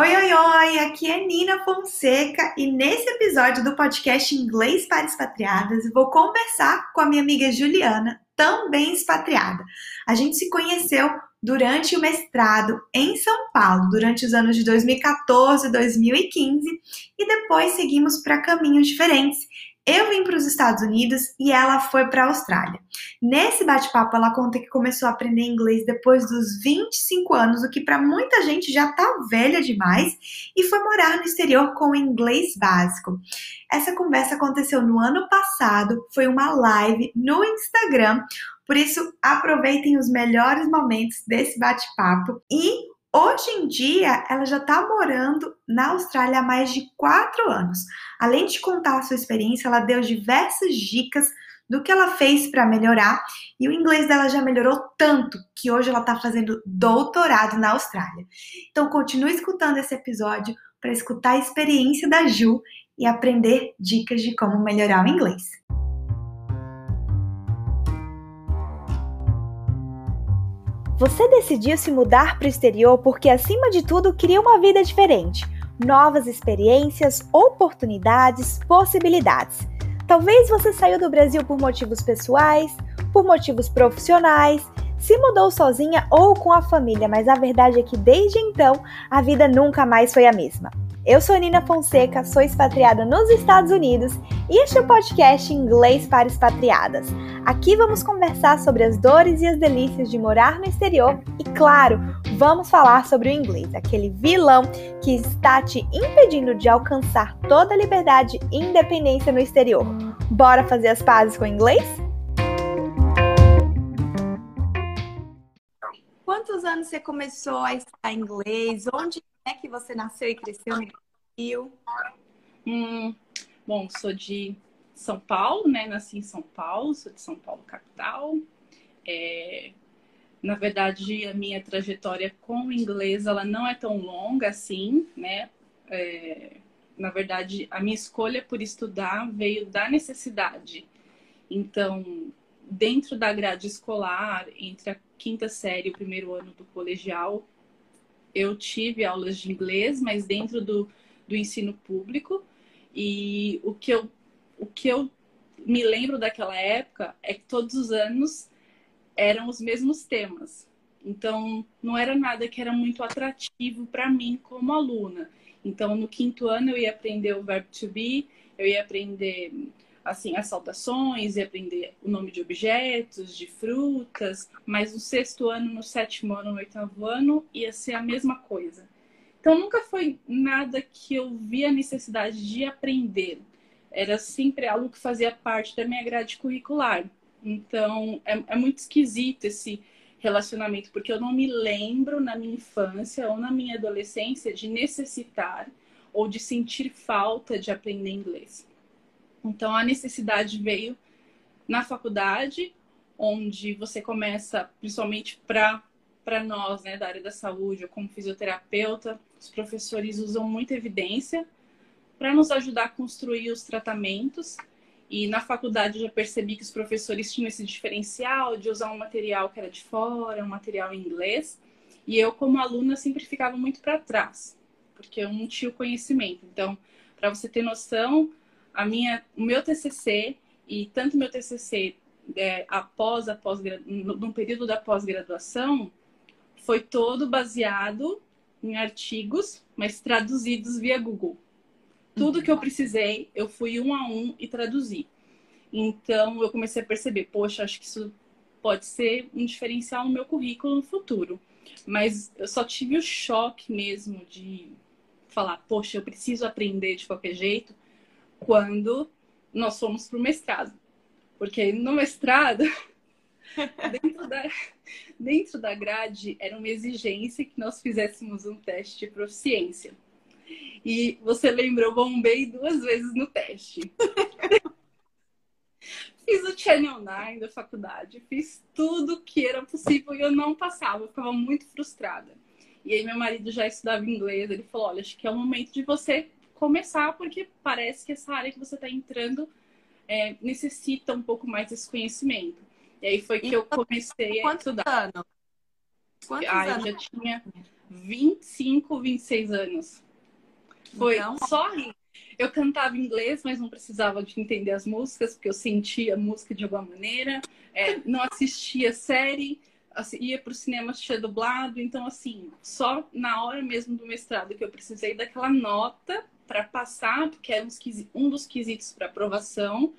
Oi, oi, oi! Aqui é Nina Fonseca e nesse episódio do podcast Inglês para Expatriadas vou conversar com a minha amiga Juliana, também expatriada. A gente se conheceu durante o mestrado em São Paulo, durante os anos de 2014 e 2015, e depois seguimos para caminhos diferentes. Eu vim para os Estados Unidos e ela foi para a Austrália. Nesse bate-papo, ela conta que começou a aprender inglês depois dos 25 anos, o que para muita gente já tá velha demais, e foi morar no exterior com inglês básico. Essa conversa aconteceu no ano passado, foi uma live no Instagram, por isso aproveitem os melhores momentos desse bate-papo e Hoje em dia, ela já está morando na Austrália há mais de quatro anos. Além de contar a sua experiência, ela deu diversas dicas do que ela fez para melhorar e o inglês dela já melhorou tanto que hoje ela está fazendo doutorado na Austrália. Então, continue escutando esse episódio para escutar a experiência da Ju e aprender dicas de como melhorar o inglês. Você decidiu se mudar para o exterior porque, acima de tudo, queria uma vida diferente, novas experiências, oportunidades, possibilidades. Talvez você saiu do Brasil por motivos pessoais, por motivos profissionais, se mudou sozinha ou com a família, mas a verdade é que desde então a vida nunca mais foi a mesma. Eu sou Nina Fonseca, sou expatriada nos Estados Unidos e este é o podcast Inglês para Expatriadas. Aqui vamos conversar sobre as dores e as delícias de morar no exterior e, claro, vamos falar sobre o inglês, aquele vilão que está te impedindo de alcançar toda a liberdade e independência no exterior. Bora fazer as pazes com o inglês? Quantos anos você começou a estudar inglês? Onde é que você nasceu e cresceu no Brasil? Hum, bom, sou de São Paulo, né? Nasci em São Paulo, sou de São Paulo capital. É, na verdade, a minha trajetória com o inglês ela não é tão longa assim, né? É, na verdade, a minha escolha por estudar veio da necessidade. Então, dentro da grade escolar, entre a quinta série e o primeiro ano do colegial, eu tive aulas de inglês, mas dentro do, do ensino público. E o que, eu, o que eu me lembro daquela época é que todos os anos eram os mesmos temas. Então, não era nada que era muito atrativo para mim como aluna. Então, no quinto ano, eu ia aprender o verbo to be, eu ia aprender assim as saudações e aprender o nome de objetos, de frutas, mas no sexto ano, no sétimo ano, no oitavo ano ia ser a mesma coisa. Então nunca foi nada que eu via a necessidade de aprender. Era sempre algo que fazia parte da minha grade curricular. Então é, é muito esquisito esse relacionamento, porque eu não me lembro na minha infância ou na minha adolescência de necessitar ou de sentir falta de aprender inglês. Então a necessidade veio na faculdade, onde você começa, principalmente para para nós, né, da área da saúde, ou como fisioterapeuta, os professores usam muita evidência para nos ajudar a construir os tratamentos. E na faculdade eu já percebi que os professores tinham esse diferencial de usar um material que era de fora, um material em inglês. E eu, como aluna, sempre ficava muito para trás, porque eu não tinha o conhecimento. Então, para você ter noção, a minha, o meu TCC e tanto meu TCC é, após a pós no, no período da pós-graduação foi todo baseado em artigos, mas traduzidos via Google. Tudo uhum. que eu precisei, eu fui um a um e traduzi. Então eu comecei a perceber, poxa, acho que isso pode ser um diferencial no meu currículo no futuro. Mas eu só tive o choque mesmo de falar, poxa, eu preciso aprender de qualquer jeito, quando nós fomos para o mestrado. Porque no mestrado, dentro, da, dentro da grade, era uma exigência que nós fizéssemos um teste de proficiência. E você lembrou, bombei duas vezes no teste. fiz o Channel 9 da faculdade, fiz tudo que era possível e eu não passava, eu ficava muito frustrada. E aí meu marido já estudava inglês, ele falou, olha, acho que é o momento de você começar, porque parece que essa área que você está entrando é, necessita um pouco mais desse conhecimento. E aí foi que eu comecei a estudar. Anos? Quantos ah, anos? Eu já tinha, 25, 26 anos. Foi então... só eu cantava inglês, mas não precisava de entender as músicas, porque eu sentia a música de alguma maneira. É, não assistia série, ia para o cinema assistir dublado. Então, assim, só na hora mesmo do mestrado que eu precisei daquela nota para passar, porque era um dos quesitos para aprovação,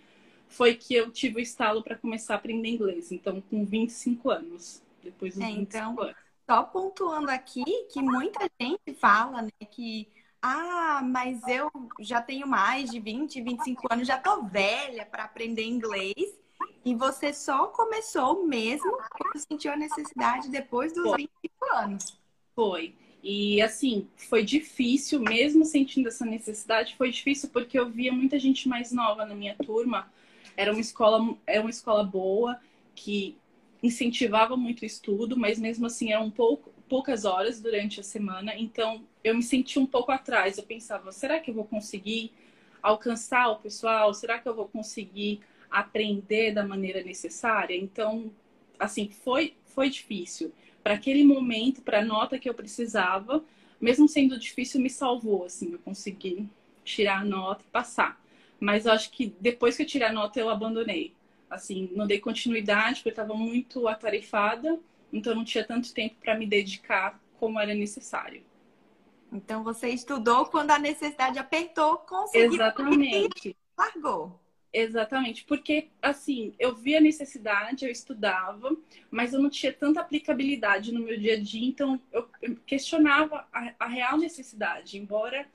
foi que eu tive o estalo para começar a aprender inglês. Então, com 25 anos. Depois dos é, 25 então, anos. Só pontuando aqui que muita gente fala né, que ah, mas eu já tenho mais de 20, 25 anos, já tô velha para aprender inglês. E você só começou mesmo quando sentiu a necessidade depois dos foi. 25 anos. Foi. E assim, foi difícil, mesmo sentindo essa necessidade, foi difícil porque eu via muita gente mais nova na minha turma. Era uma escola, era uma escola boa, que incentivava muito o estudo, mas mesmo assim eram pouco, poucas horas durante a semana. Então eu me senti um pouco atrás. Eu pensava, será que eu vou conseguir alcançar o pessoal? Será que eu vou conseguir aprender da maneira necessária? Então, assim, foi, foi difícil. Para aquele momento, para a nota que eu precisava, mesmo sendo difícil, me salvou. Assim, eu consegui tirar a nota e passar. Mas eu acho que depois que eu tirei a nota, eu abandonei. Assim, não dei continuidade, porque eu estava muito atarefada, então não tinha tanto tempo para me dedicar como era necessário. Então você estudou quando a necessidade apertou, conseguiu Exatamente. e largou. Exatamente, porque assim, eu via a necessidade, eu estudava, mas eu não tinha tanta aplicabilidade no meu dia a dia, então eu questionava a, a real necessidade, embora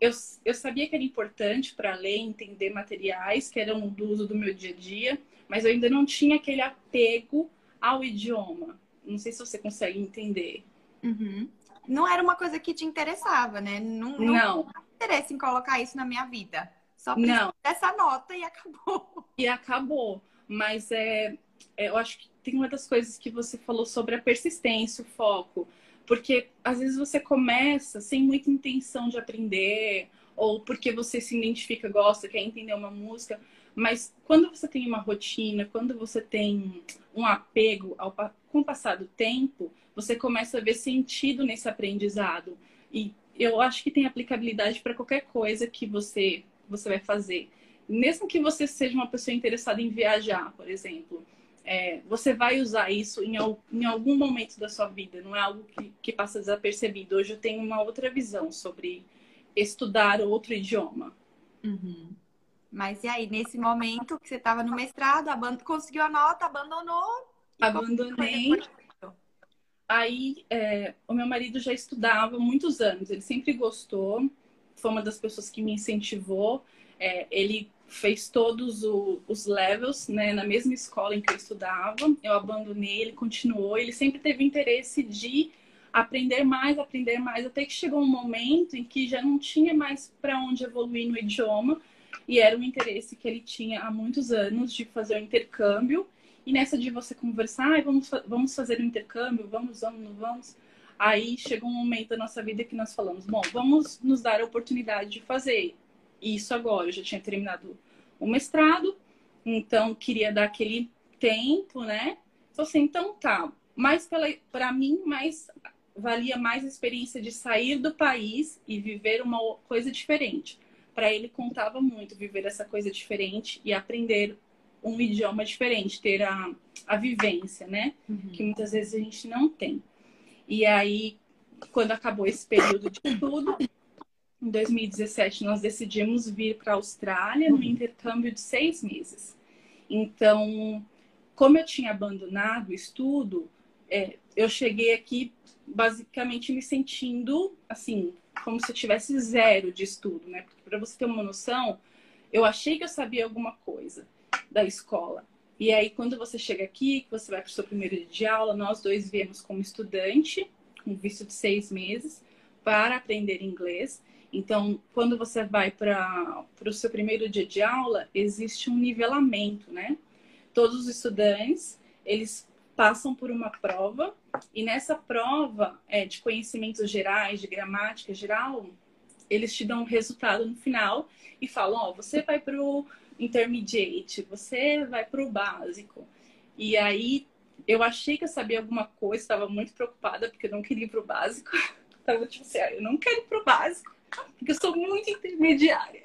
eu, eu sabia que era importante para ler, entender materiais que eram do uso do meu dia a dia, mas eu ainda não tinha aquele apego ao idioma. Não sei se você consegue entender. Uhum não era uma coisa que te interessava, né? Não, não, não. interesse em colocar isso na minha vida. Só não. dessa nota e acabou. E acabou. Mas é, é, eu acho que tem uma das coisas que você falou sobre a persistência, o foco. Porque às vezes você começa sem muita intenção de aprender, ou porque você se identifica, gosta, quer entender uma música. Mas quando você tem uma rotina, quando você tem um apego ao, com o passar do tempo, você começa a ver sentido nesse aprendizado. E eu acho que tem aplicabilidade para qualquer coisa que você, você vai fazer. Mesmo que você seja uma pessoa interessada em viajar, por exemplo, é, você vai usar isso em, em, algum momento da sua vida, não é algo que, que passa desapercebido. Hoje eu tenho uma outra visão sobre estudar outro idioma. Uhum. Mas e aí, nesse momento que você estava no mestrado, conseguiu a nota, abandonou? Abandonei. Aí, é, o meu marido já estudava muitos anos, ele sempre gostou, foi uma das pessoas que me incentivou. É, ele fez todos o, os levels né, na mesma escola em que eu estudava. Eu abandonei, ele continuou. Ele sempre teve interesse de aprender mais, aprender mais, até que chegou um momento em que já não tinha mais para onde evoluir no idioma. E era um interesse que ele tinha há muitos anos de fazer o um intercâmbio. E nessa de você conversar, ah, vamos, vamos fazer um intercâmbio, vamos, vamos, vamos. Aí chegou um momento da nossa vida que nós falamos, bom, vamos nos dar a oportunidade de fazer isso agora. Eu já tinha terminado o mestrado, então queria dar aquele tempo, né? Então, assim, então tá. Mas para mim, mais valia mais a experiência de sair do país e viver uma coisa diferente. Para ele contava muito viver essa coisa diferente e aprender um idioma diferente, ter a, a vivência, né? Uhum. Que muitas vezes a gente não tem. E aí, quando acabou esse período de estudo, em 2017 nós decidimos vir para a Austrália no intercâmbio de seis meses. Então, como eu tinha abandonado o estudo, é, eu cheguei aqui basicamente me sentindo assim, como se eu tivesse zero de estudo, né? Para você ter uma noção, eu achei que eu sabia alguma coisa da escola. E aí, quando você chega aqui, que você vai para o seu primeiro dia de aula, nós dois viemos como estudante, com visto de seis meses, para aprender inglês. Então, quando você vai para o seu primeiro dia de aula, existe um nivelamento, né? Todos os estudantes, eles passam por uma prova, e nessa prova é, de conhecimentos gerais, de gramática geral, eles te dão um resultado no final e falam, ó, oh, você vai para o intermediate, você vai para o básico. E aí eu achei que eu sabia alguma coisa, estava muito preocupada porque eu não queria ir pro básico. Tava tipo assim, ah, eu não quero ir pro básico, porque eu sou muito intermediária.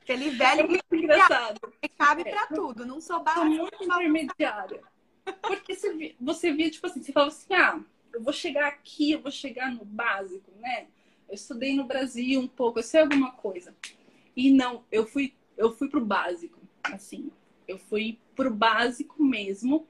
Aquele velho é muito engraçado. Cabe é, pra tudo, não sou básica. Sou muito intermediária. Porque você via, você via, tipo assim, você falava assim, ah, eu vou chegar aqui, eu vou chegar no básico, né? Eu estudei no Brasil um pouco, eu sei alguma coisa. E não, eu fui, eu fui pro básico, assim. Eu fui pro básico mesmo.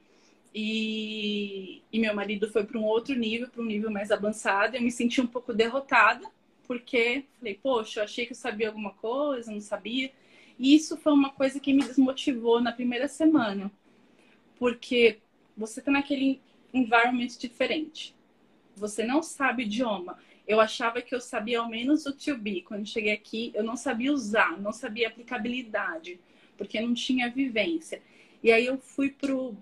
E, e meu marido foi para um outro nível, para um nível mais avançado. Eu me senti um pouco derrotada, porque falei, poxa, eu achei que eu sabia alguma coisa, não sabia. E isso foi uma coisa que me desmotivou na primeira semana, porque você está naquele environment diferente. Você não sabe idioma. Eu achava que eu sabia ao menos o to be. Quando cheguei aqui, eu não sabia usar, não sabia aplicabilidade, porque não tinha vivência. E aí eu fui pro,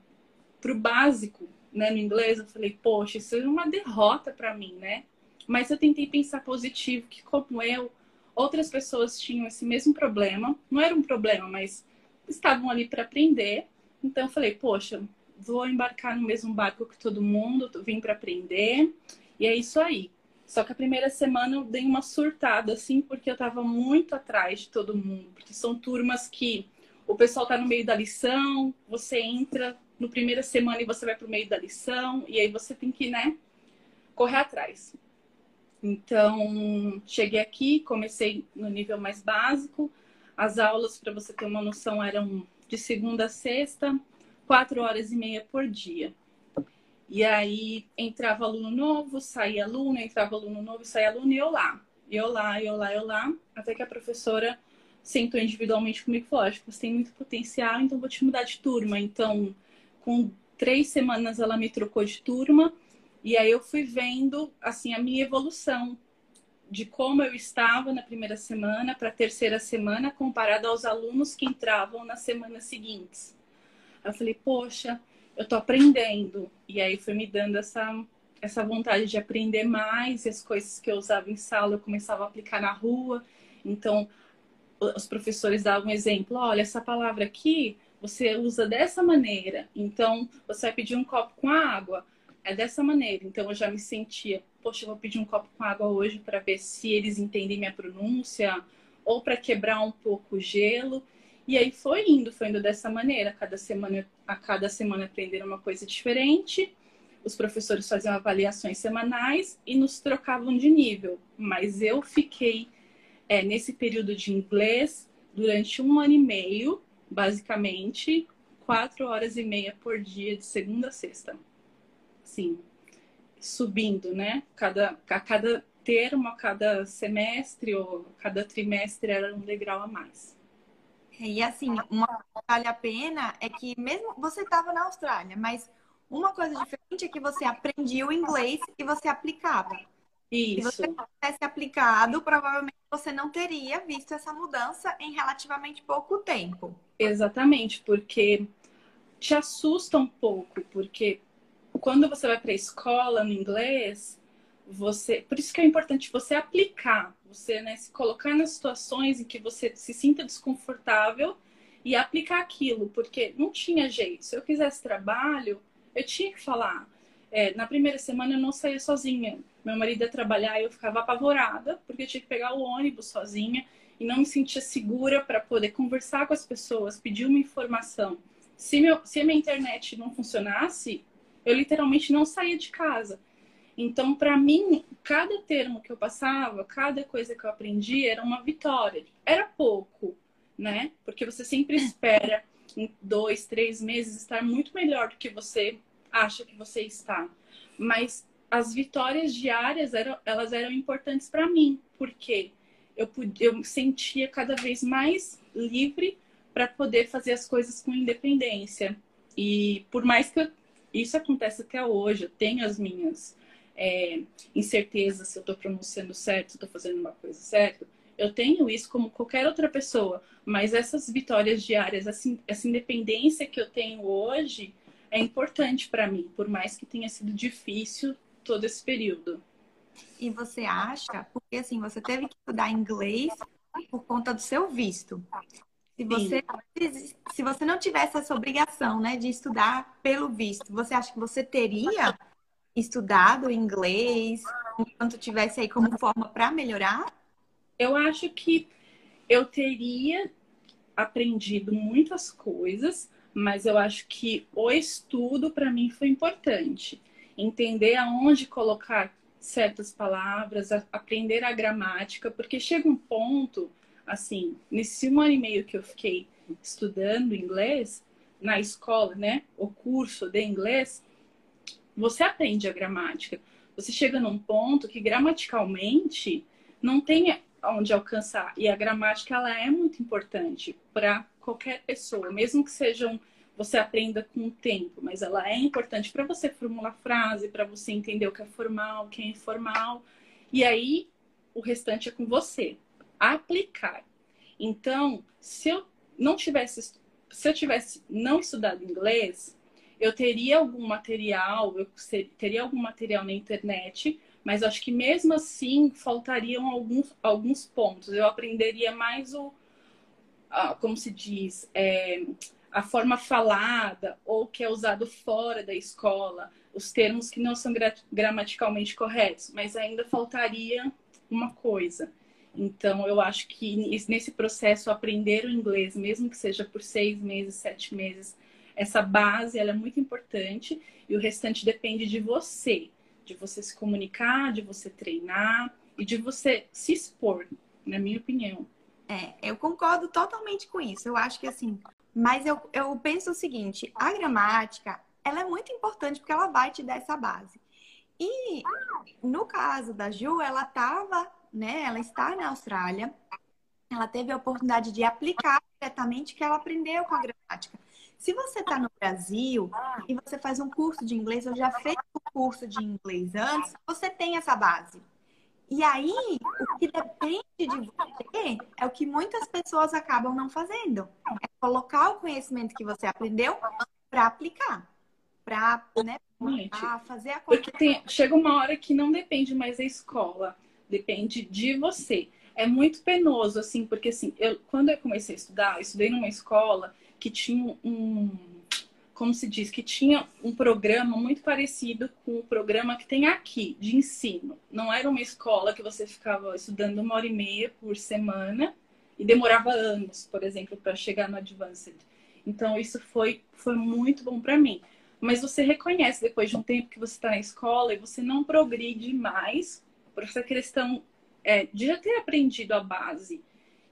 pro básico, né, no inglês, eu falei, poxa, isso é uma derrota para mim, né? Mas eu tentei pensar positivo, que como eu, outras pessoas tinham esse mesmo problema. Não era um problema, mas estavam ali para aprender. Então eu falei, poxa, vou embarcar no mesmo barco que todo mundo, vim para aprender. E é isso aí. Só que a primeira semana eu dei uma surtada, assim, porque eu estava muito atrás de todo mundo. Porque são turmas que o pessoal está no meio da lição, você entra no primeira semana e você vai para o meio da lição, e aí você tem que, né, correr atrás. Então, cheguei aqui, comecei no nível mais básico. As aulas, para você ter uma noção, eram de segunda a sexta, quatro horas e meia por dia. E aí entrava aluno novo, saía aluno, entrava aluno novo, saía aluno, e eu lá. Eu lá, eu lá, eu lá, até que a professora sentou individualmente comigo e falou: Acho que você tem muito potencial, então vou te mudar de turma. Então, com três semanas, ela me trocou de turma. E aí eu fui vendo, assim, a minha evolução de como eu estava na primeira semana para a terceira semana, comparado aos alunos que entravam nas semanas seguintes. Eu falei, poxa, eu tô aprendendo. E aí foi me dando essa, essa vontade de aprender mais, e as coisas que eu usava em sala eu começava a aplicar na rua. Então, os professores davam um exemplo, olha, essa palavra aqui você usa dessa maneira. Então, você vai pedir um copo com água, é dessa maneira. Então, eu já me sentia, poxa, eu vou pedir um copo com água hoje para ver se eles entendem minha pronúncia ou para quebrar um pouco o gelo. E aí foi indo, foi indo dessa maneira. Cada semana, a cada semana aprender uma coisa diferente. Os professores faziam avaliações semanais e nos trocavam de nível. Mas eu fiquei é, nesse período de inglês durante um ano e meio, basicamente, quatro horas e meia por dia, de segunda a sexta. Sim, subindo, né? Cada, a cada termo, a cada semestre ou cada trimestre era um degrau a mais. E assim, uma que vale a pena é que mesmo você estava na Austrália, mas uma coisa diferente é que você aprendia o inglês e você aplicava. Isso. Se você tivesse aplicado, provavelmente você não teria visto essa mudança em relativamente pouco tempo. Exatamente, porque te assusta um pouco, porque quando você vai para a escola no inglês, você, por isso que é importante você aplicar, você né, se colocar nas situações em que você se sinta desconfortável e aplicar aquilo, porque não tinha jeito. Se eu quisesse trabalho, eu tinha que falar. É, na primeira semana eu não saía sozinha. Meu marido ia trabalhar e eu ficava apavorada, porque eu tinha que pegar o ônibus sozinha e não me sentia segura para poder conversar com as pessoas, pedir uma informação. Se, meu, se a minha internet não funcionasse, eu literalmente não saía de casa. Então, para mim, cada termo que eu passava, cada coisa que eu aprendi era uma vitória. Era pouco, né? Porque você sempre espera em dois, três meses estar muito melhor do que você acha que você está. Mas as vitórias diárias eram, elas eram importantes para mim, porque eu, podia, eu sentia cada vez mais livre para poder fazer as coisas com independência. E por mais que eu, isso aconteça até hoje, eu tenho as minhas é, incertezas se eu estou pronunciando certo, se estou fazendo uma coisa certa, eu tenho isso como qualquer outra pessoa, mas essas vitórias diárias, essa, essa independência que eu tenho hoje é importante para mim, por mais que tenha sido difícil todo esse período. E você acha, porque assim, você teve que estudar inglês por conta do seu visto. Se você, se você não tivesse essa obrigação, né, de estudar pelo visto, você acha que você teria estudado inglês enquanto tivesse aí como forma para melhorar? Eu acho que eu teria aprendido muitas coisas, mas eu acho que o estudo para mim foi importante. Entender aonde colocar certas palavras, aprender a gramática, porque chega um ponto, assim, nesse um ano e meio que eu fiquei estudando inglês na escola, né, o curso de inglês, você aprende a gramática. Você chega num ponto que gramaticalmente não tem onde alcançar. E a gramática ela é muito importante para qualquer pessoa, mesmo que sejam você aprenda com o tempo, mas ela é importante para você formular frase, para você entender o que é formal, o que é informal. E aí o restante é com você. Aplicar. Então, se eu não tivesse se eu tivesse não estudado inglês, eu teria algum material, eu teria algum material na internet, mas acho que mesmo assim faltariam alguns, alguns pontos. Eu aprenderia mais o, como se diz, é, a forma falada ou que é usado fora da escola, os termos que não são gramaticalmente corretos, mas ainda faltaria uma coisa. Então, eu acho que nesse processo, aprender o inglês, mesmo que seja por seis meses, sete meses, essa base ela é muito importante e o restante depende de você, de você se comunicar, de você treinar e de você se expor, na minha opinião. É, eu concordo totalmente com isso. Eu acho que assim, mas eu, eu penso o seguinte, a gramática, ela é muito importante porque ela vai te dar essa base. E no caso da Ju, ela estava, né, ela está na Austrália, ela teve a oportunidade de aplicar diretamente o que ela aprendeu com a gramática. Se você está no Brasil e você faz um curso de inglês, ou já fez um curso de inglês antes, você tem essa base. E aí, o que depende de você é o que muitas pessoas acabam não fazendo. É colocar o conhecimento que você aprendeu para aplicar. Para né, fazer a coisa. Porque tem, chega uma hora que não depende mais da escola, depende de você. É muito penoso, assim, porque assim, eu, quando eu comecei a estudar, eu estudei numa escola que tinha um, como se diz, que tinha um programa muito parecido com o programa que tem aqui, de ensino. Não era uma escola que você ficava estudando uma hora e meia por semana e demorava anos, por exemplo, para chegar no Advanced. Então, isso foi, foi muito bom para mim. Mas você reconhece depois de um tempo que você está na escola e você não progride mais por essa questão é, de já ter aprendido a base.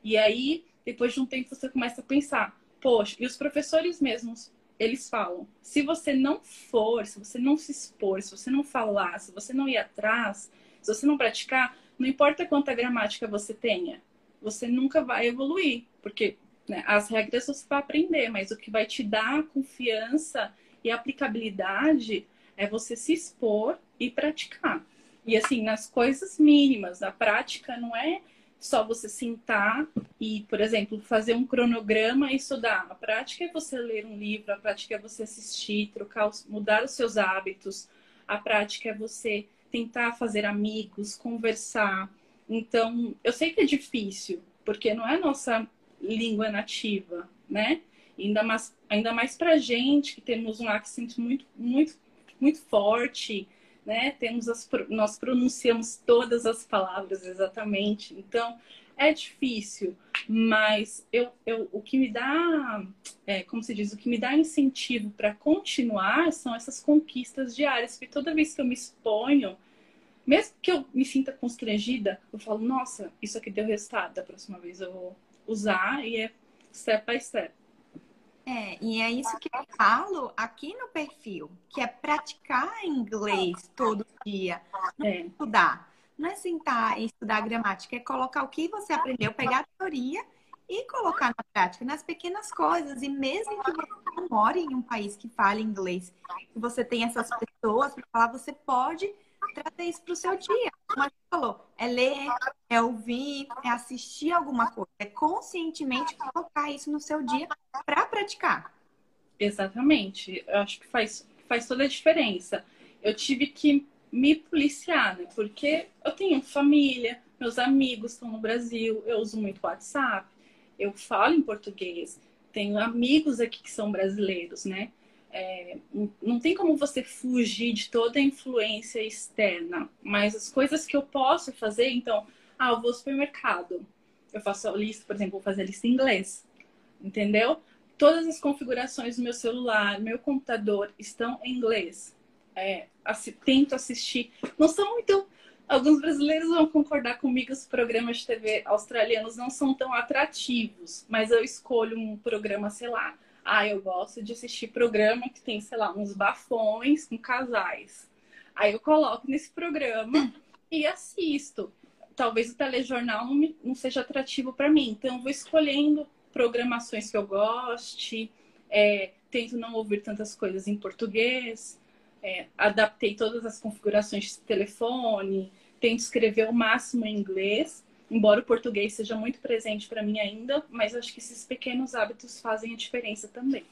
E aí, depois de um tempo, você começa a pensar: poxa, e os professores mesmos, eles falam, se você não for, se você não se expor, se você não falar, se você não ir atrás, se você não praticar, não importa quanta gramática você tenha, você nunca vai evoluir, porque né, as regras você vai aprender, mas o que vai te dar confiança e aplicabilidade é você se expor e praticar. E assim, nas coisas mínimas, a prática não é só você sentar e, por exemplo, fazer um cronograma e estudar. A prática é você ler um livro, a prática é você assistir, trocar, mudar os seus hábitos. A prática é você tentar fazer amigos, conversar. Então, eu sei que é difícil, porque não é nossa língua nativa, né? Ainda mais, ainda mais pra gente que temos um accent muito, muito, muito forte, né? Temos as, nós pronunciamos todas as palavras exatamente. Então, é difícil, mas eu, eu, o que me dá, é, como se diz, o que me dá incentivo para continuar são essas conquistas diárias, porque toda vez que eu me exponho, mesmo que eu me sinta constrangida, eu falo, nossa, isso aqui deu resultado, da próxima vez eu vou usar e é step by step. É, e é isso que eu falo aqui no perfil, que é praticar inglês todo dia, não é estudar. Não é sentar e estudar gramática, é colocar o que você aprendeu, pegar a teoria e colocar na prática, nas pequenas coisas. E mesmo que você não more em um país que fale inglês, que você tem essas pessoas para falar, você pode trazer isso para o seu dia. Como falou, é ler, é ouvir, é assistir alguma coisa, é conscientemente colocar isso no seu dia para praticar. Exatamente. Eu acho que faz, faz toda a diferença. Eu tive que me policiar, né? Porque eu tenho família, meus amigos estão no Brasil, eu uso muito WhatsApp. Eu falo em português, tenho amigos aqui que são brasileiros, né? É, não tem como você fugir de toda a influência externa, mas as coisas que eu posso fazer, então, ah, eu vou ao supermercado, eu faço a lista, por exemplo, vou fazer a lista em inglês, entendeu? Todas as configurações do meu celular, meu computador estão em inglês. É, assi tento assistir. Não são muito. Alguns brasileiros vão concordar comigo, os programas de TV australianos não são tão atrativos, mas eu escolho um programa, sei lá, ah, eu gosto de assistir programa que tem, sei lá, uns bafões com casais. Aí eu coloco nesse programa e assisto. Talvez o telejornal não, me, não seja atrativo para mim. Então, eu vou escolhendo programações que eu goste. É, tento não ouvir tantas coisas em português. É, adaptei todas as configurações de telefone. Tento escrever o máximo em inglês embora o português seja muito presente para mim ainda, mas acho que esses pequenos hábitos fazem a diferença também.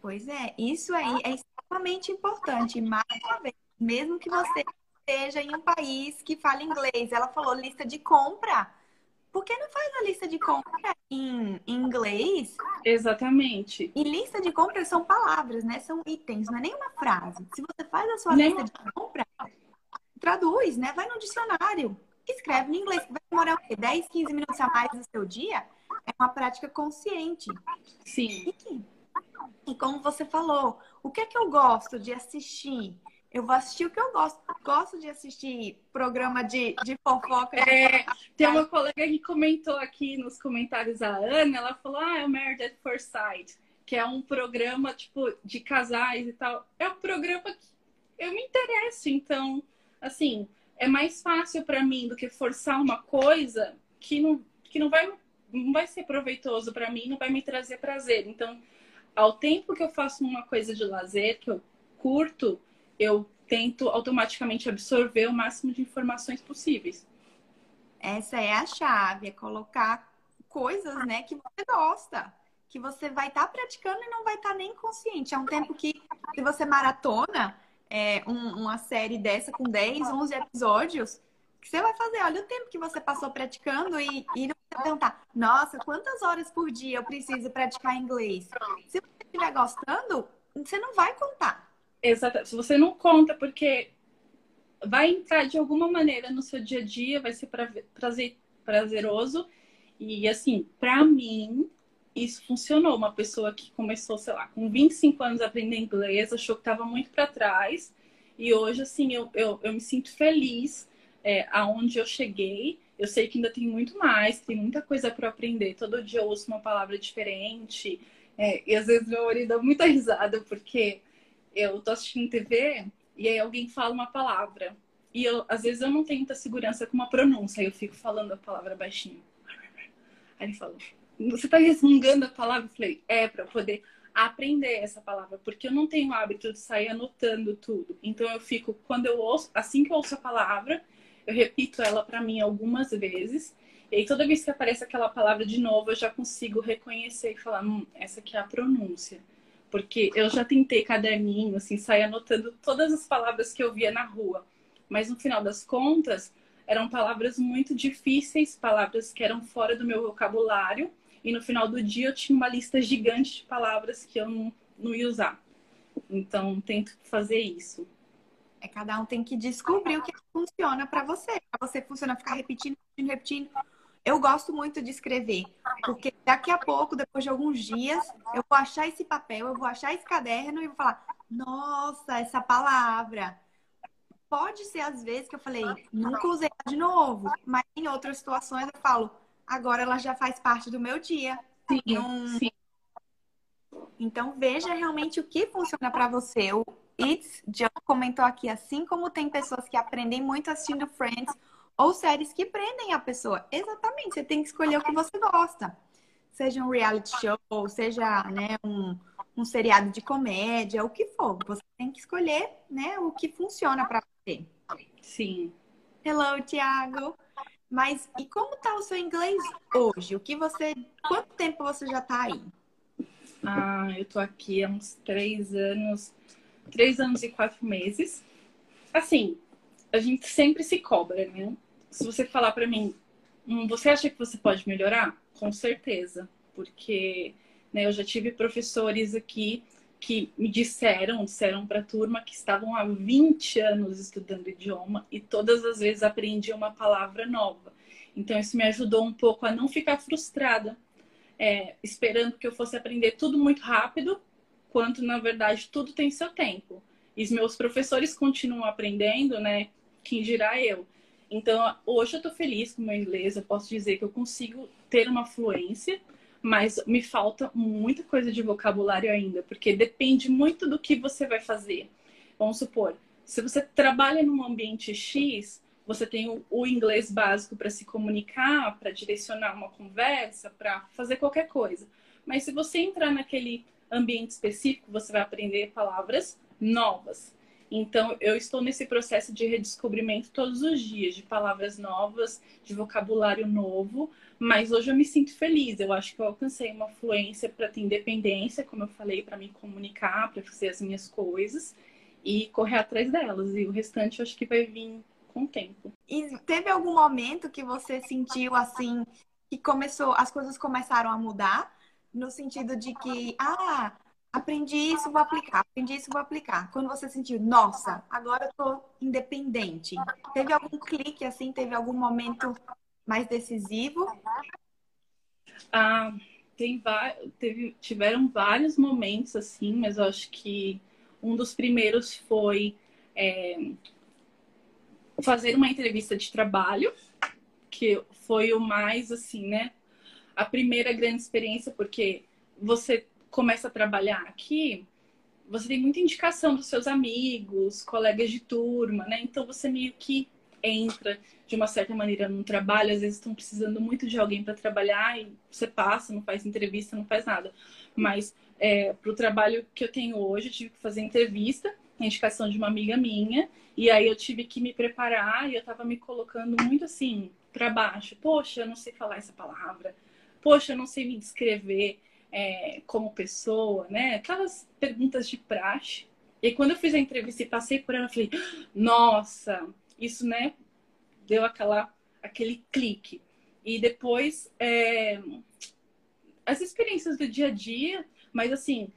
Pois é, isso aí é extremamente importante. Mais uma vez, mesmo que você esteja em um país que fala inglês, ela falou lista de compra. Por que não faz a lista de compra em, inglês? Exatamente. E lista de compra são palavras, né? São itens, não é nenhuma frase. Se você faz a sua Nem... lista de compra, traduz, né? Vai no dicionário escreve em inglês. Vai demorar o quê? 10, 15 minutos a mais do seu dia? É uma prática consciente. Sim. E, e como você falou, o que é que eu gosto de assistir? Eu vou assistir o que eu gosto. Gosto de assistir programa de, de fofoca. É, tem uma colega que comentou aqui nos comentários, a Ana, ela falou, ah, é o Married at First Sight, que é um programa, tipo, de casais e tal. É um programa que eu me interesso, então, assim, é mais fácil para mim do que forçar uma coisa que não, que não, vai, não vai ser proveitoso para mim, não vai me trazer prazer. Então, ao tempo que eu faço uma coisa de lazer, que eu curto, eu tento automaticamente absorver o máximo de informações possíveis. Essa é a chave, é colocar coisas, né, que você gosta, que você vai estar tá praticando e não vai estar tá nem consciente. É um tempo que, se você maratona, é, um, uma série dessa com 10, 11 episódios, que você vai fazer? Olha o tempo que você passou praticando e, e não vai perguntar, nossa, quantas horas por dia eu preciso praticar inglês? Se você estiver gostando, você não vai contar. Exato. Se você não conta, porque vai entrar de alguma maneira no seu dia a dia, vai ser prazer, prazeroso. E assim, para mim, isso funcionou. Uma pessoa que começou, sei lá, com 25 anos a aprender inglês, achou que estava muito para trás. E hoje, assim, eu, eu, eu me sinto feliz é, aonde eu cheguei. Eu sei que ainda tem muito mais, tem muita coisa para aprender. Todo dia eu ouço uma palavra diferente. É, e às vezes meu marido dá muita risada, porque eu tô assistindo TV e aí alguém fala uma palavra. E eu, às vezes eu não tenho muita segurança com uma pronúncia, aí eu fico falando a palavra baixinho. Aí ele falou, você está resmungando a palavra? Eu falei, é, para poder aprender essa palavra, porque eu não tenho o hábito de sair anotando tudo. Então eu fico, quando eu ouço, assim que eu ouço a palavra, eu repito ela para mim algumas vezes. E aí, toda vez que aparece aquela palavra de novo, eu já consigo reconhecer e falar, hum, essa aqui é a pronúncia. Porque eu já tentei caderninho, assim, sair anotando todas as palavras que eu via na rua. Mas no final das contas, eram palavras muito difíceis, palavras que eram fora do meu vocabulário e no final do dia eu tinha uma lista gigante de palavras que eu não, não ia usar. Então, tento fazer isso. É, cada um tem que descobrir o que funciona para você. Para você funciona ficar repetindo, repetindo, repetindo. Eu gosto muito de escrever, porque daqui a pouco, depois de alguns dias, eu vou achar esse papel, eu vou achar esse caderno e vou falar: nossa, essa palavra. Pode ser às vezes que eu falei, nunca usei de novo, mas em outras situações eu falo, agora ela já faz parte do meu dia. Sim, então, sim. então veja realmente o que funciona para você. O It's John comentou aqui, assim como tem pessoas que aprendem muito assistindo Friends ou séries que prendem a pessoa. Exatamente, você tem que escolher o que você gosta. Seja um reality show, seja né, um, um seriado de comédia, o que for. Você tem que escolher né, o que funciona para você. Sim. Hello, Thiago. Mas e como tá o seu inglês hoje? O que você. Quanto tempo você já tá aí? Ah, eu tô aqui há uns três anos, três anos e quatro meses. Assim, a gente sempre se cobra, né? Se você falar para mim, hum, você acha que você pode melhorar? com certeza, porque né, eu já tive professores aqui que me disseram, disseram para a turma que estavam há 20 anos estudando idioma e todas as vezes aprendiam uma palavra nova. Então, isso me ajudou um pouco a não ficar frustrada, é, esperando que eu fosse aprender tudo muito rápido, quanto, na verdade, tudo tem seu tempo. E os meus professores continuam aprendendo, né? Quem dirá eu. Então, hoje eu estou feliz com o meu inglês, eu posso dizer que eu consigo ter uma fluência, mas me falta muita coisa de vocabulário ainda, porque depende muito do que você vai fazer. Vamos supor, se você trabalha num ambiente X, você tem o, inglês básico para se comunicar, para direcionar uma conversa, para fazer qualquer coisa. Mas se você entrar naquele ambiente específico, você vai aprender palavras novas. Então, eu estou nesse processo de redescobrimento todos os dias, de palavras novas, de vocabulário novo, mas hoje eu me sinto feliz. Eu acho que eu alcancei uma fluência para ter independência, como eu falei, para me comunicar, para fazer as minhas coisas e correr atrás delas. E o restante eu acho que vai vir com o tempo. E teve algum momento que você sentiu assim que começou, as coisas começaram a mudar? No sentido de que, ah, aprendi isso, vou aplicar, aprendi isso, vou aplicar. Quando você sentiu, nossa, agora eu tô independente. Teve algum clique assim, teve algum momento mais decisivo? Ah, tem teve, tiveram vários momentos assim, mas eu acho que um dos primeiros foi é, fazer uma entrevista de trabalho, que foi o mais assim, né? A primeira grande experiência, porque você começa a trabalhar aqui, você tem muita indicação dos seus amigos, colegas de turma, né? Então você meio que entra de uma certa maneira num trabalho, às vezes estão precisando muito de alguém para trabalhar e você passa, não faz entrevista, não faz nada. Mas é, para o trabalho que eu tenho hoje, eu tive que fazer entrevista, a indicação de uma amiga minha, e aí eu tive que me preparar e eu estava me colocando muito assim para baixo. Poxa, eu não sei falar essa palavra. Poxa, eu não sei me descrever é, como pessoa, né? Aquelas perguntas de praxe. E quando eu fiz a entrevista e passei por ela, eu falei, nossa, isso, né? Deu aquela, aquele clique. E depois, é, as experiências do dia a dia, mas assim,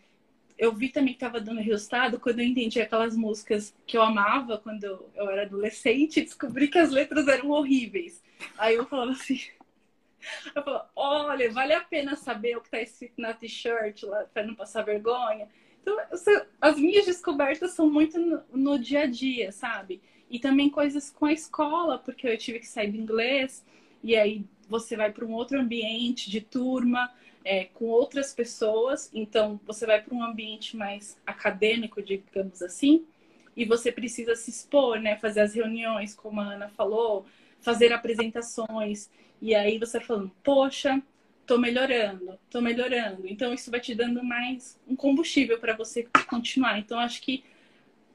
eu vi também que estava dando resultado quando eu entendi aquelas músicas que eu amava quando eu era adolescente descobri que as letras eram horríveis. Aí eu falava assim, eu falo, olha, vale a pena saber o que está escrito na t-shirt lá para não passar vergonha. Então, as minhas descobertas são muito no, no, dia a dia, sabe? E também coisas com a escola, porque eu tive que sair do inglês, e aí você vai para um outro ambiente de turma, é, com outras pessoas, então você vai para um ambiente mais acadêmico, digamos assim, e você precisa se expor, né? Fazer as reuniões, como a Ana falou, fazer apresentações. E aí você falando, poxa, tô melhorando, tô melhorando. Então isso vai te dando mais um combustível para você continuar. Então acho que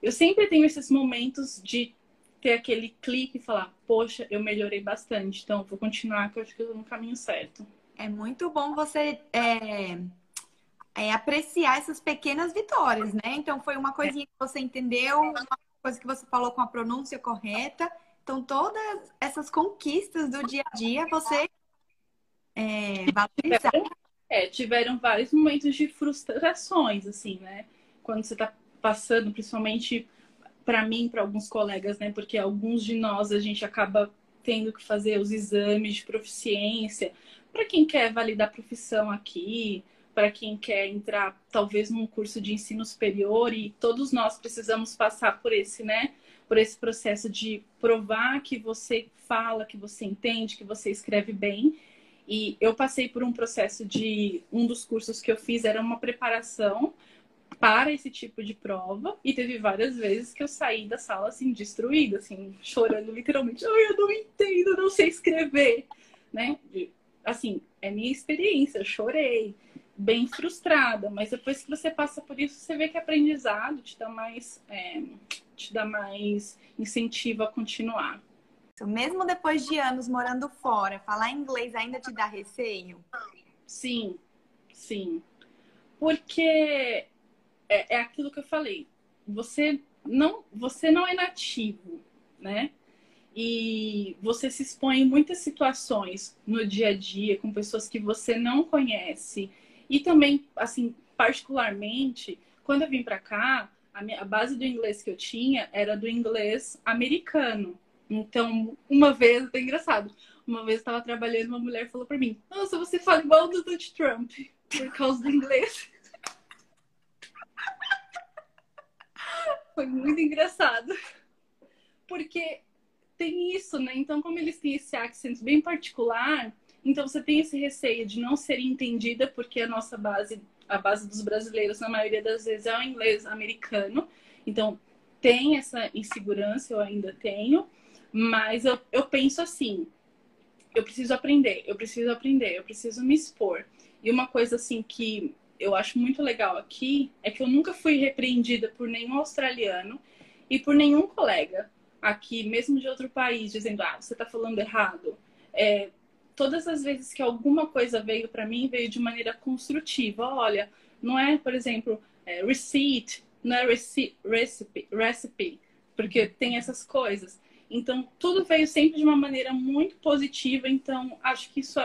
eu sempre tenho esses momentos de ter aquele clique e falar, poxa, eu melhorei bastante. Então vou continuar, que eu acho que eu tô no caminho certo. É muito bom você é, é, apreciar essas pequenas vitórias, né? Então foi uma coisinha que você entendeu, uma coisa que você falou com a pronúncia correta então, todas essas conquistas do dia a dia, você é, valorizar. É, tiveram vários momentos de frustrações, assim, né? Quando você está passando, principalmente para mim, para alguns colegas, né? Porque alguns de nós a gente acaba tendo que fazer os exames de proficiência. Para quem quer validar a profissão aqui, para quem quer entrar talvez num curso de ensino superior e todos nós precisamos passar por esse, né? por esse processo de provar que você fala, que você entende, que você escreve bem. E eu passei por um processo de um dos cursos que eu fiz era uma preparação para esse tipo de prova e teve várias vezes que eu saí da sala assim destruída, assim, chorando literalmente, ai, eu não entendo, não sei escrever, né? Assim, é minha experiência, eu chorei, bem frustrada, mas depois que você passa por isso, você vê que aprendizado te dá mais é, te dá mais incentivo a continuar. Mesmo depois de anos morando fora, falar inglês ainda te dá receio? Sim, sim. Porque é, é aquilo que eu falei. Você não, você não é nativo, né? e você se expõe em muitas situações no dia a dia com pessoas que você não conhece. E também, assim, particularmente, quando eu vim para cá, a, minha, a base do inglês que eu tinha era do inglês americano. Então, uma vez, é engraçado, uma vez eu estava trabalhando uma mulher falou para mim: Nossa, você fala igual do Dutch Trump, por causa do inglês. Foi muito engraçado. Porque tem isso, né? Então, como eles têm esse accent bem particular, então você tem esse receio de não ser entendida, porque a nossa base, a base dos brasileiros, na maioria das vezes, é o inglês americano. Então, tem essa insegurança, eu ainda tenho, mas eu, eu penso assim: eu preciso aprender, eu preciso aprender, eu preciso me expor. E uma coisa assim que eu acho muito legal aqui é que eu nunca fui repreendida por nenhum australiano e por nenhum colega aqui, mesmo de outro país, dizendo, ah, você está falando errado. É, todas as vezes que alguma coisa veio para mim, veio de maneira construtiva. Olha, não é, por exemplo, é, receipt, não é recipe, recipe, recipe, porque tem essas coisas. Então, tudo veio sempre de uma maneira muito positiva. Então, acho que isso,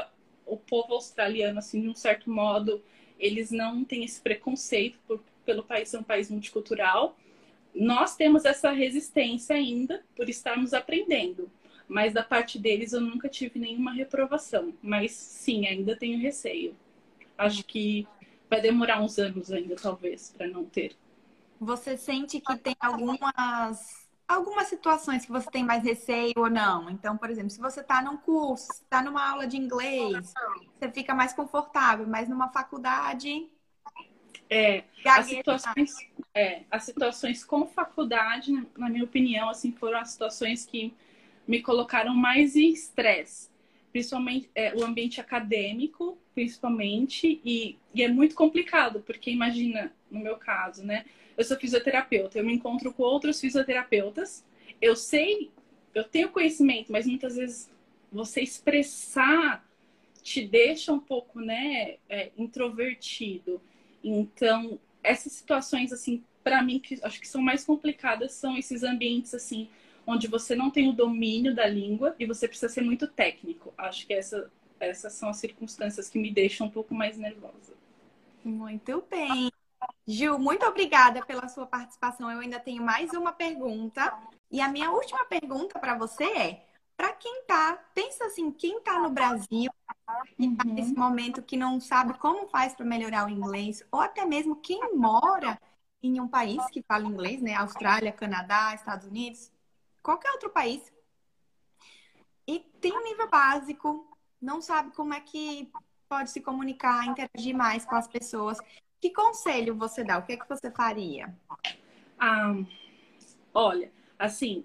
o povo australiano, assim, de um certo modo, eles não têm esse preconceito por, pelo país ser um país multicultural nós temos essa resistência ainda por estarmos aprendendo. Mas da parte deles eu nunca tive nenhuma reprovação. Mas sim, ainda tenho receio. Acho que vai demorar uns anos ainda, talvez, para não ter. Você sente que tem algumas algumas situações que você tem mais receio ou não? Então, por exemplo, se você está num curso, está numa aula de inglês, você fica mais confortável, mas numa faculdade é, as situações, é, as situações com faculdade, na minha opinião, assim, foram as situações que me colocaram mais em estresse. Principalmente é, o ambiente acadêmico, principalmente, e, e é muito complicado, porque imagina, no meu caso, né? Eu sou fisioterapeuta, eu me encontro com outros fisioterapeutas, eu sei, eu tenho conhecimento, mas muitas vezes você expressar te deixa um pouco, né, é, introvertido. Então, essas situações, assim, para mim, que acho que são mais complicadas, são esses ambientes, assim, onde você não tem o domínio da língua e você precisa ser muito técnico. Acho que essa, essas são as circunstâncias que me deixam um pouco mais nervosa. Muito bem. Gil, muito obrigada pela sua participação. Eu ainda tenho mais uma pergunta. E a minha última pergunta para você é: para quem tá, pensa assim, quem tá no Brasil tá uhum. nesse momento que não sabe como faz para melhorar o inglês, ou até mesmo quem mora em um país que fala inglês, né? Austrália, Canadá, Estados Unidos, qualquer outro país, e tem um nível básico, não sabe como é que pode se comunicar, interagir mais com as pessoas. Que conselho você dá? O que é que você faria? Ah, olha, assim,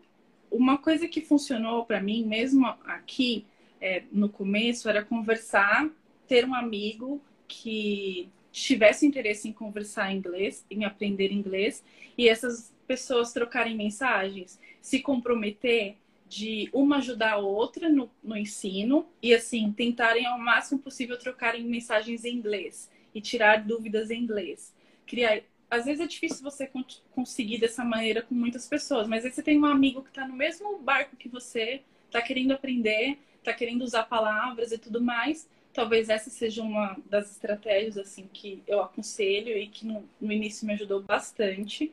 uma coisa que funcionou para mim, mesmo aqui é, no começo, era conversar, ter um amigo que tivesse interesse em conversar inglês, em aprender inglês, e essas pessoas trocarem mensagens, se comprometer de uma ajudar a outra no, no ensino e assim tentarem ao máximo possível trocarem mensagens em inglês e tirar dúvidas em inglês. Criar às vezes é difícil você conseguir dessa maneira com muitas pessoas, mas aí você tem um amigo que está no mesmo barco que você, está querendo aprender, está querendo usar palavras e tudo mais. Talvez essa seja uma das estratégias assim que eu aconselho e que no, no início me ajudou bastante.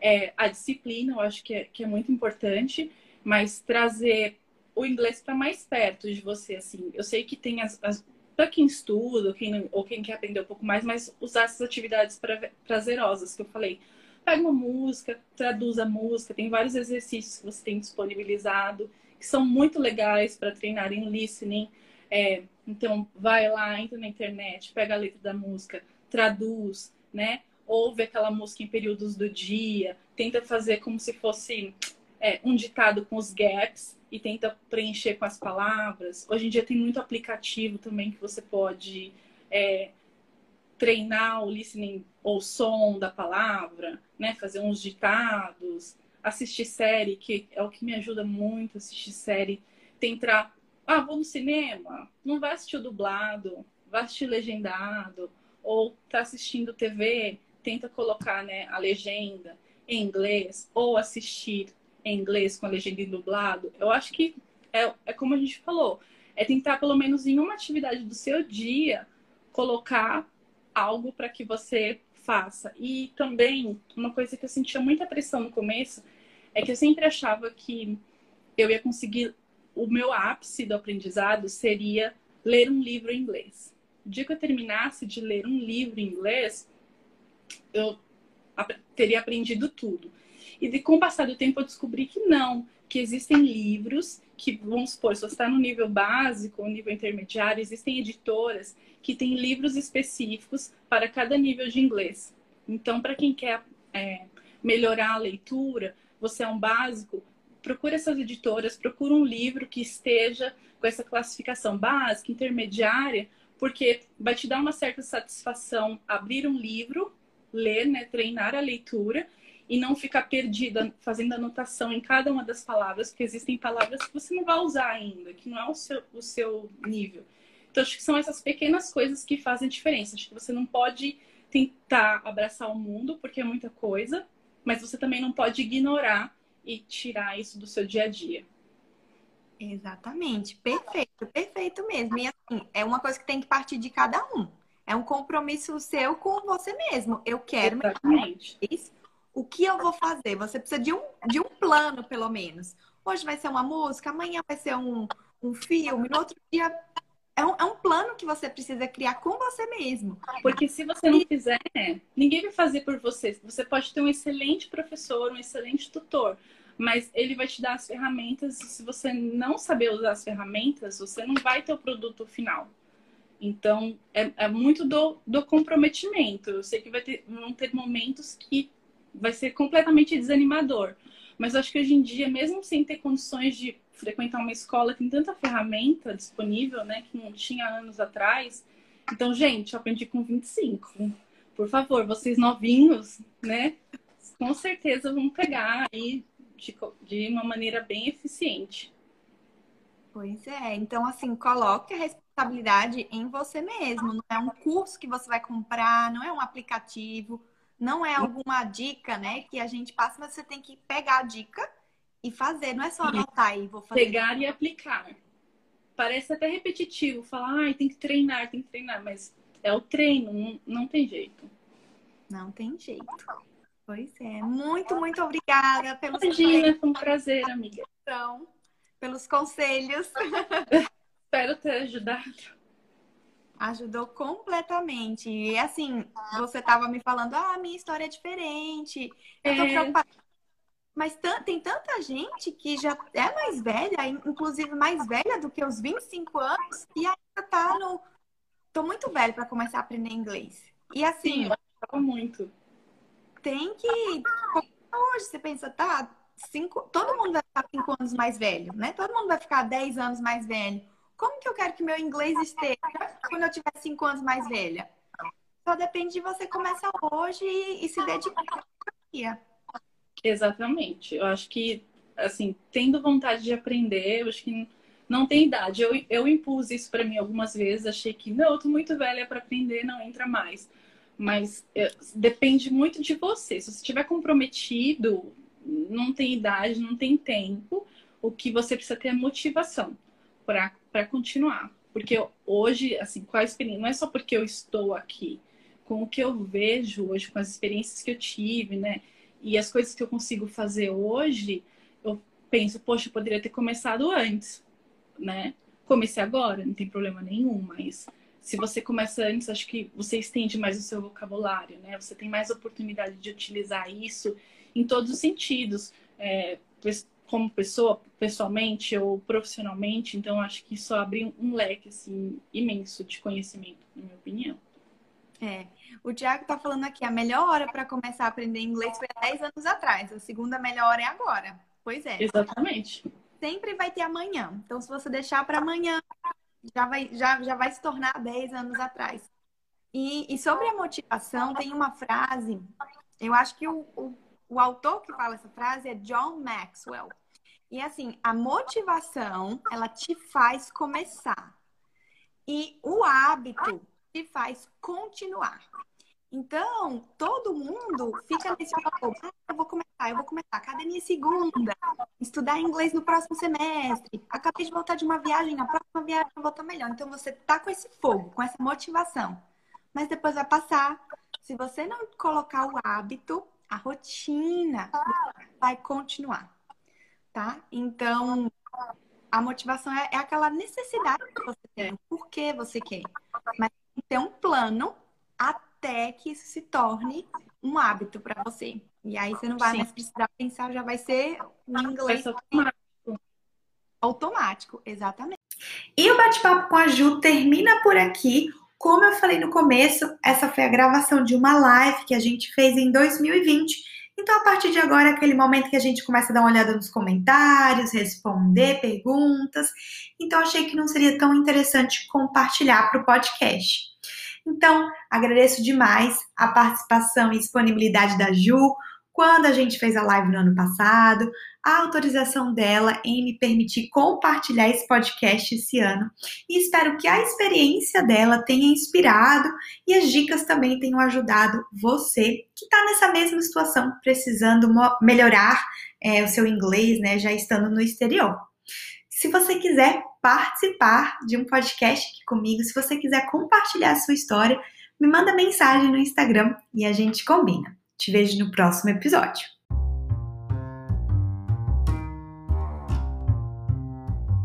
É, a disciplina, eu acho que é, que é muito importante, mas trazer o inglês para mais perto de você, assim. Eu sei que tem as, as para quem estuda ou quem, ou quem quer aprender um pouco mais, mas usar essas atividades pra, prazerosas que eu falei. Pega uma música, traduz a música, tem vários exercícios que você tem disponibilizado, que são muito legais para treinar em listening. É, então, vai lá, entra na internet, pega a letra da música, traduz, né? Ouve aquela música em períodos do dia, tenta fazer como se fosse é, um ditado com os gaps e tenta preencher com as palavras. Hoje em dia tem muito aplicativo também que você pode é, treinar o listening ou som da palavra, né? Fazer uns ditados, assistir série, que é o que me ajuda muito, assistir série. Tentar, ah, vou no cinema, não vai assistir o dublado, vai assistir legendado, ou tá assistindo TV, tenta colocar né, a legenda em inglês, ou assistir em inglês com a legenda em dublado, eu acho que é, é como a gente falou, é tentar pelo menos em uma atividade do seu dia colocar algo para que você faça. E também, uma coisa que eu sentia muita pressão no começo é que eu sempre achava que eu ia conseguir. O meu ápice do aprendizado seria ler um livro em inglês. O dia que eu terminasse de ler um livro em inglês, eu teria aprendido tudo. E com o passar do tempo eu descobri que não, que existem livros que, vamos supor, se você está no nível básico nível intermediário, existem editoras que têm livros específicos para cada nível de inglês. Então, para quem quer é, melhorar a leitura, você é um básico, procure essas editoras, procure um livro que esteja com essa classificação básica, intermediária, porque vai te dar uma certa satisfação abrir um livro, ler, né, treinar a leitura e não ficar perdida fazendo anotação em cada uma das palavras, porque existem palavras que você não vai usar ainda, que não é o seu, o seu nível. Então, acho que são essas pequenas coisas que fazem diferença. Acho que você não pode tentar abraçar o mundo, porque é muita coisa, mas você também não pode ignorar e tirar isso do seu dia a dia. Exatamente, perfeito, perfeito mesmo. E assim, é uma coisa que tem que partir de cada um. É um compromisso seu com você mesmo. Eu quero Exatamente. isso o que eu vou fazer? Você precisa de um, de um plano, pelo menos. Hoje vai ser uma música, amanhã vai ser um, um filme, no outro dia. É um, é um plano que você precisa criar com você mesmo. Porque se você não fizer, ninguém vai fazer por você. Você pode ter um excelente professor, um excelente tutor, mas ele vai te dar as ferramentas. Se você não saber usar as ferramentas, você não vai ter o produto final. Então, é, é muito do, do comprometimento. Eu sei que vai ter, vão ter momentos que vai ser completamente desanimador. Mas acho que hoje em dia, mesmo sem ter condições de frequentar uma escola, tem tanta ferramenta disponível, né, que não tinha anos atrás. Então, gente, eu aprendi com 25. Por favor, vocês novinhos, né, com certeza vão pegar aí de, de uma maneira bem eficiente. Pois é, então assim, coloque a responsabilidade em você mesmo. Não é um curso que você vai comprar, não é um aplicativo não é alguma dica, né, que a gente passa, mas você tem que pegar a dica e fazer, não é só anotar aí, vou fazer. Pegar e aplicar. Parece até repetitivo, falar, ah, tem que treinar, tem que treinar, mas é o treino, não, não tem jeito. Não tem jeito. Pois é. Muito, muito obrigada pelos Imagina, foi um prazer, amiga. Então, pelos conselhos. Espero ter ajudado. Ajudou completamente. E assim, você estava me falando, ah, minha história é diferente. Eu tô é. preocupada. Mas tem tanta gente que já é mais velha, inclusive mais velha do que os 25 anos, e ainda tá no. Tô muito velha para começar a aprender inglês. E assim. Sim, muito. Tem que. Hoje você pensa, tá, cinco, todo mundo vai ficar 5 anos mais velho, né? Todo mundo vai ficar 10 anos mais velho. Como que eu quero que meu inglês esteja quando eu tiver cinco anos mais velha? Só depende de você começar hoje e, e se dedicar. Exatamente. Eu acho que, assim, tendo vontade de aprender, eu acho que não tem idade. Eu, eu impus isso para mim algumas vezes, achei que, não, eu tô muito velha para aprender, não entra mais. Mas é, depende muito de você. Se você estiver comprometido, não tem idade, não tem tempo, o que você precisa ter é motivação para continuar. Porque hoje, assim, com a experiência, não é só porque eu estou aqui, com o que eu vejo hoje, com as experiências que eu tive, né? E as coisas que eu consigo fazer hoje, eu penso, poxa, eu poderia ter começado antes, né? Comecei agora, não tem problema nenhum, mas se você começa antes, acho que você estende mais o seu vocabulário, né? Você tem mais oportunidade de utilizar isso em todos os sentidos. É, como pessoa, pessoalmente ou profissionalmente, então acho que isso abre um leque assim imenso de conhecimento, na minha opinião. É. O Tiago está falando aqui, a melhor hora para começar a aprender inglês foi há 10 anos atrás, a segunda melhor hora é agora. Pois é. Exatamente. Sempre vai ter amanhã. Então, se você deixar para amanhã, já vai, já, já vai se tornar 10 anos atrás. E, e sobre a motivação, tem uma frase, eu acho que o, o o autor que fala essa frase é John Maxwell. E assim, a motivação, ela te faz começar. E o hábito te faz continuar. Então, todo mundo fica nesse papo, ah, eu vou começar, eu vou começar. Academia segunda, estudar inglês no próximo semestre. Acabei de voltar de uma viagem, na próxima viagem eu vou estar melhor. Então, você tá com esse fogo, com essa motivação. Mas depois vai passar. Se você não colocar o hábito, a rotina vai continuar, tá? Então, a motivação é, é aquela necessidade que você tem, por que você quer. Mas tem que ter um plano até que isso se torne um hábito para você. E aí você não vai Sim. mais precisar pensar, já vai ser um inglês automático. Automático, exatamente. E o bate-papo com a Ju termina por aqui. Como eu falei no começo, essa foi a gravação de uma live que a gente fez em 2020. Então, a partir de agora, é aquele momento que a gente começa a dar uma olhada nos comentários, responder perguntas. Então, achei que não seria tão interessante compartilhar para o podcast. Então, agradeço demais a participação e disponibilidade da Ju quando a gente fez a live no ano passado, a autorização dela em me permitir compartilhar esse podcast esse ano. E espero que a experiência dela tenha inspirado e as dicas também tenham ajudado você que está nessa mesma situação, precisando melhorar é, o seu inglês, né, já estando no exterior. Se você quiser participar de um podcast aqui comigo, se você quiser compartilhar a sua história, me manda mensagem no Instagram e a gente combina. Te vejo no próximo episódio.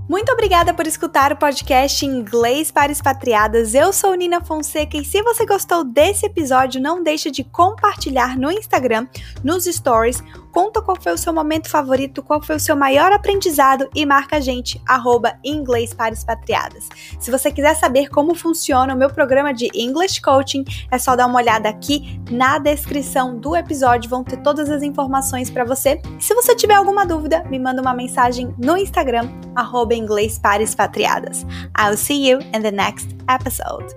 Muito obrigada por escutar o podcast Inglês para Expatriadas. Eu sou Nina Fonseca e se você gostou desse episódio, não deixe de compartilhar no Instagram, nos stories, conta qual foi o seu momento favorito, qual foi o seu maior aprendizado e marca a gente, arroba Inglês para Expatriadas. Se você quiser saber como funciona o meu programa de English Coaching, é só dar uma olhada aqui na descrição do episódio, vão ter todas as informações para você. E se você tiver alguma dúvida, me manda uma mensagem no Instagram, arroba inglês para expatriadas. I'll see you in the next episode.